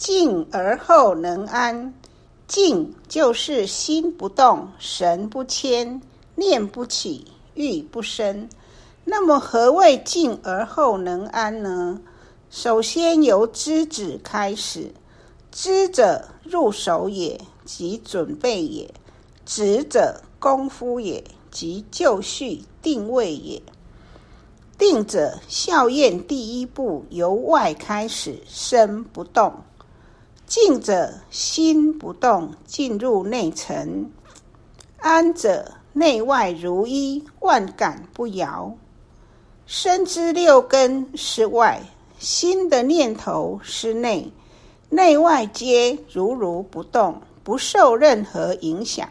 静而后能安。静就是心不动，神不迁，念不起，欲不生。那么，何谓静而后能安呢？首先由知止开始，知者入手也，即准备也；止者功夫也，即就绪定位也。定者效验第一步，由外开始，身不动；静者心不动，进入内沉；安者内外如一，万感不摇。身之六根是外，心的念头是内，内外皆如如不动，不受任何影响。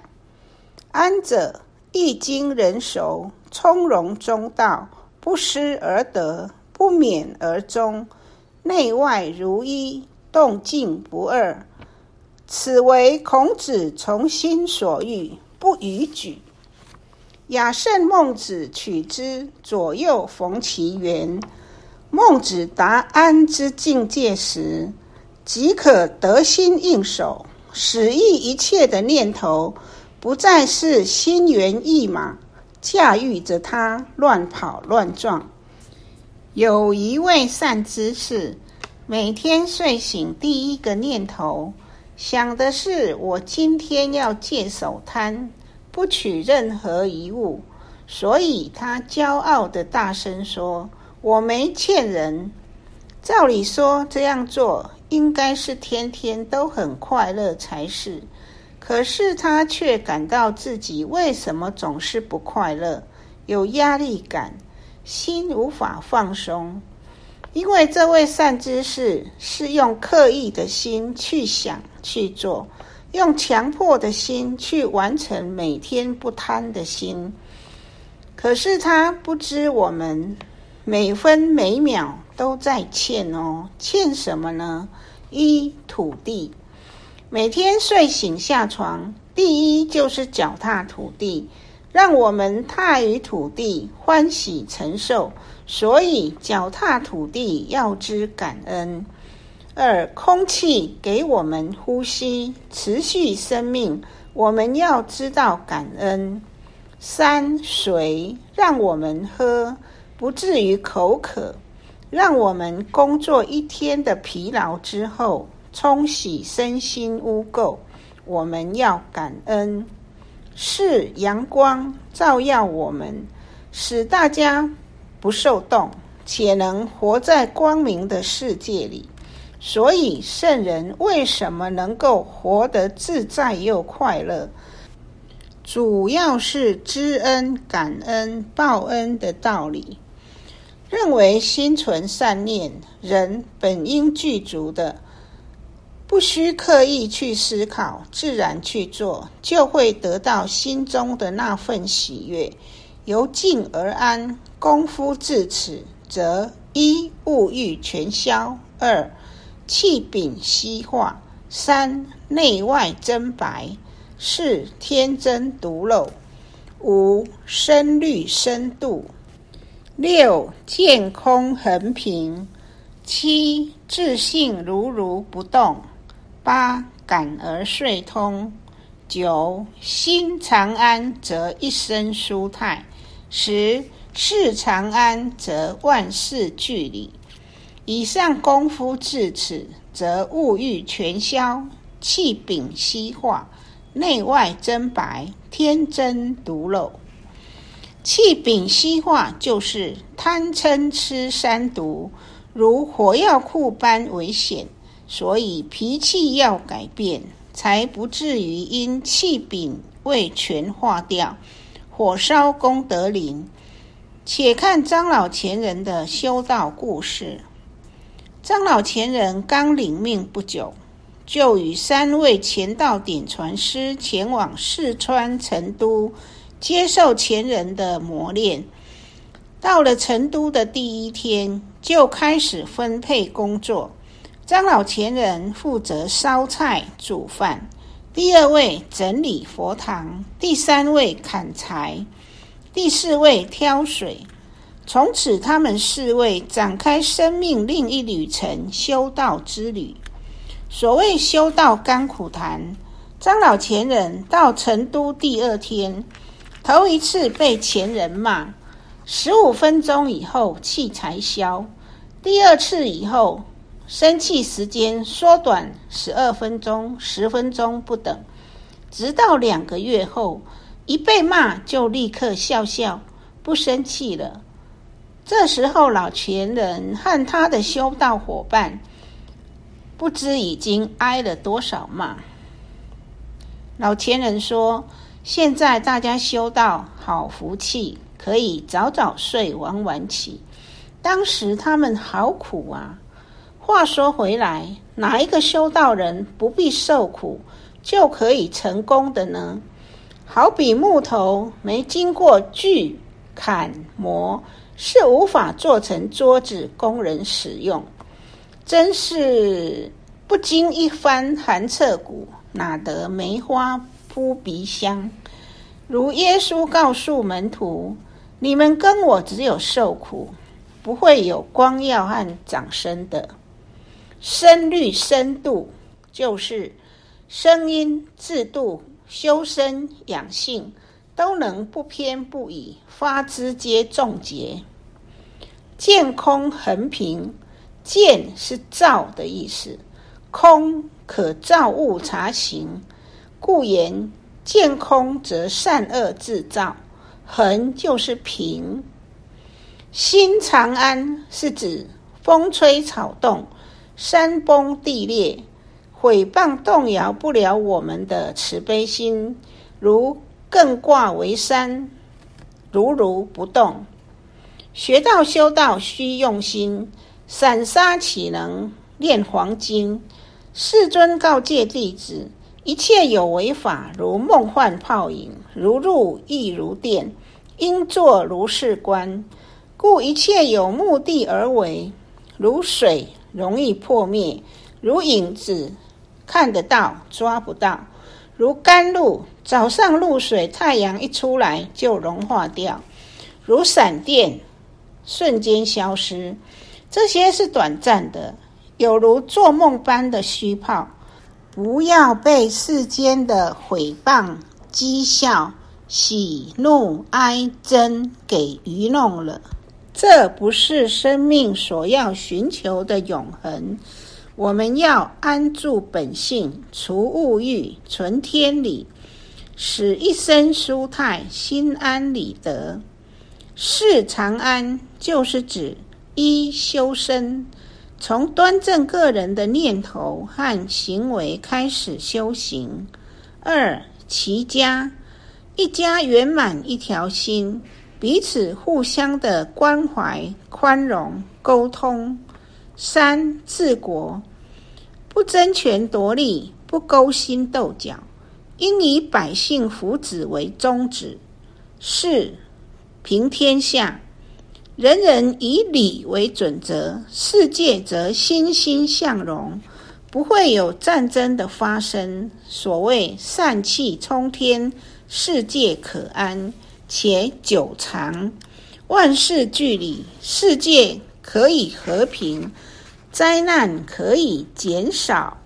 安者易经人熟，从容中道，不失而得，不勉而终，内外如一，动静不二。此为孔子从心所欲，不逾矩。雅圣孟子取之，左右逢其源。孟子达安之境界时，即可得心应手，使意一切的念头不再是心猿意马，驾驭着它乱跑乱撞。有一位善知识，每天睡醒第一个念头想的是：我今天要戒手贪。不取任何一物，所以他骄傲的大声说：“我没欠人。”照理说，这样做应该是天天都很快乐才是。可是他却感到自己为什么总是不快乐，有压力感，心无法放松。因为这位善知识是用刻意的心去想去做。用强迫的心去完成每天不贪的心，可是他不知我们每分每秒都在欠哦，欠什么呢？一土地，每天睡醒下床，第一就是脚踏土地，让我们踏于土地，欢喜承受，所以脚踏土地要知感恩。二，空气给我们呼吸，持续生命，我们要知道感恩。三，水让我们喝，不至于口渴，让我们工作一天的疲劳之后，冲洗身心污垢，我们要感恩。四，阳光照耀我们，使大家不受冻，且能活在光明的世界里。所以，圣人为什么能够活得自在又快乐？主要是知恩、感恩、报恩的道理。认为心存善念，人本应具足的，不需刻意去思考，自然去做，就会得到心中的那份喜悦。由静而安，功夫至此，则一物欲全消，二。气禀息化，三内外真白，四天真独漏，五深虑深度，六见空恒平，七自信如如不动，八感而遂通，九心常安则一生舒泰，十事常安则万事俱理。以上功夫至此，则物欲全消，气禀息化，内外真白，天真独漏。气禀息化就是贪嗔痴三毒，如火药库般危险，所以脾气要改变，才不至于因气禀未全化掉，火烧功德林。且看张老前人的修道故事。张老前人刚领命不久，就与三位前道点传师前往四川成都，接受前人的磨练。到了成都的第一天，就开始分配工作。张老前人负责烧菜煮饭，第二位整理佛堂，第三位砍柴，第四位挑水。从此，他们四位展开生命另一旅程——修道之旅。所谓修道甘苦谈，张老前人到成都第二天，头一次被前人骂，十五分钟以后气才消；第二次以后，生气时间缩短十二分钟、十分钟不等，直到两个月后，一被骂就立刻笑笑，不生气了。这时候，老前人和他的修道伙伴。不知已经挨了多少骂。老前人说：“现在大家修道好福气，可以早早睡，晚晚起。当时他们好苦啊。”话说回来，哪一个修道人不必受苦就可以成功的呢？好比木头没经过锯、砍、磨，是无法做成桌子供人使用。真是不经一番寒彻骨，哪得梅花扑鼻香？如耶稣告诉门徒：“你们跟我只有受苦，不会有光耀和掌声的。声律深度，就是声音制度、修身养性，都能不偏不倚，发之皆众结，见空横平。”见是照的意思，空可照物察行，故言见空则善恶自照。恒就是平。心长安是指风吹草动，山崩地裂，毁谤动摇不了我们的慈悲心，如艮卦为山，如如不动。学道修道需用心。散沙岂能炼黄金？世尊告诫弟子：一切有为法，如梦幻泡影，如入亦如电，应作如是观。故一切有目的而为，如水容易破灭，如影子看得到抓不到，如甘露早上露水，太阳一出来就融化掉，如闪电瞬间消失。这些是短暂的，有如做梦般的虚泡。不要被世间的毁谤、讥笑、喜怒哀憎给愚弄了。这不是生命所要寻求的永恒。我们要安住本性，除物欲，存天理，使一生舒泰，心安理得。世长安，就是指。一修身，从端正个人的念头和行为开始修行；二齐家，一家圆满一条心，彼此互相的关怀、宽容、沟通；三治国，不争权夺利，不勾心斗角，应以百姓福祉为宗旨；四平天下。人人以礼为准则，世界则欣欣向荣，不会有战争的发生。所谓善气冲天，世界可安且久长，万事俱理，世界可以和平，灾难可以减少。